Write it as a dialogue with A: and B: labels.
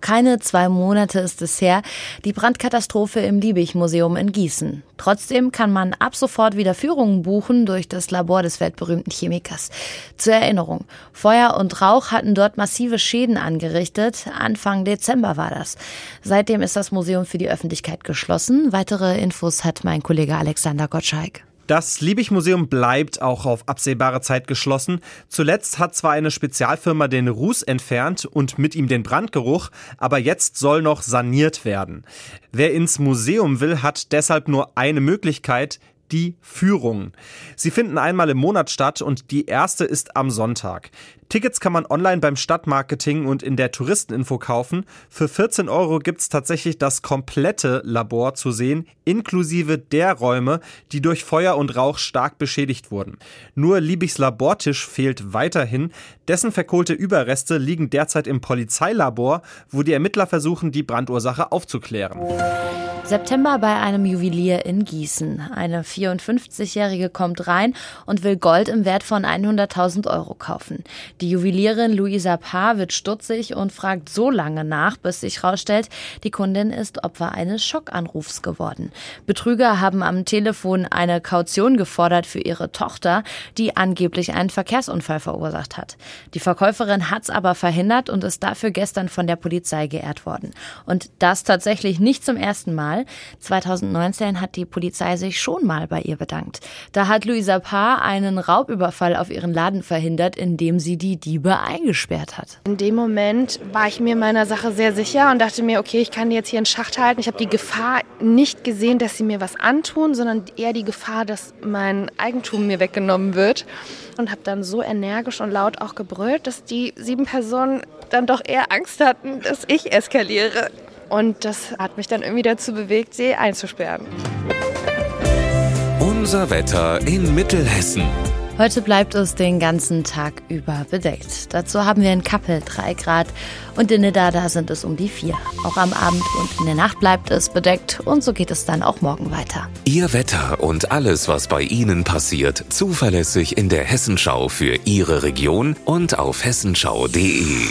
A: Keine zwei Monate ist es her, die Brandkatastrophe im Liebig-Museum in Gießen. Trotzdem kann man ab sofort wieder Führungen buchen durch das Labor des weltberühmten Chemikers. Zur Erinnerung, Feuer und Rauch hatten dort massive Schäden angerichtet. Anfang Dezember war das. Seitdem ist das Museum für die Öffentlichkeit geschlossen. Weitere Infos hat mein Kollege Alexander Gottschalk.
B: Das Liebig-Museum bleibt auch auf absehbare Zeit geschlossen. Zuletzt hat zwar eine Spezialfirma den Ruß entfernt und mit ihm den Brandgeruch, aber jetzt soll noch saniert werden. Wer ins Museum will, hat deshalb nur eine Möglichkeit, die Führungen. Sie finden einmal im Monat statt und die erste ist am Sonntag. Tickets kann man online beim Stadtmarketing und in der Touristeninfo kaufen. Für 14 Euro gibt es tatsächlich das komplette Labor zu sehen, inklusive der Räume, die durch Feuer und Rauch stark beschädigt wurden. Nur Liebigs Labortisch fehlt weiterhin. Dessen verkohlte Überreste liegen derzeit im Polizeilabor, wo die Ermittler versuchen, die Brandursache aufzuklären.
A: September bei einem Juwelier in Gießen. Eine 54-Jährige kommt rein und will Gold im Wert von 100.000 Euro kaufen. Die Juwelierin Luisa Paar wird stutzig und fragt so lange nach, bis sich herausstellt, die Kundin ist Opfer eines Schockanrufs geworden. Betrüger haben am Telefon eine Kaution gefordert für ihre Tochter, die angeblich einen Verkehrsunfall verursacht hat. Die Verkäuferin hat's aber verhindert und ist dafür gestern von der Polizei geehrt worden. Und das tatsächlich nicht zum ersten Mal. Mal. 2019 hat die Polizei sich schon mal bei ihr bedankt. Da hat Luisa Paar einen Raubüberfall auf ihren Laden verhindert, indem sie die Diebe eingesperrt hat.
C: In dem Moment war ich mir meiner Sache sehr sicher und dachte mir, okay, ich kann die jetzt hier in Schacht halten. Ich habe die Gefahr nicht gesehen, dass sie mir was antun, sondern eher die Gefahr, dass mein Eigentum mir weggenommen wird. Und habe dann so energisch und laut auch gebrüllt, dass die sieben Personen dann doch eher Angst hatten, dass ich eskaliere. Und das hat mich dann irgendwie dazu bewegt, sie einzusperren.
D: Unser Wetter in Mittelhessen.
A: Heute bleibt es den ganzen Tag über bedeckt. Dazu haben wir in Kappel 3 Grad und in Nidda da sind es um die 4. Auch am Abend und in der Nacht bleibt es bedeckt und so geht es dann auch morgen weiter.
D: Ihr Wetter und alles, was bei Ihnen passiert, zuverlässig in der Hessenschau für Ihre Region und auf hessenschau.de.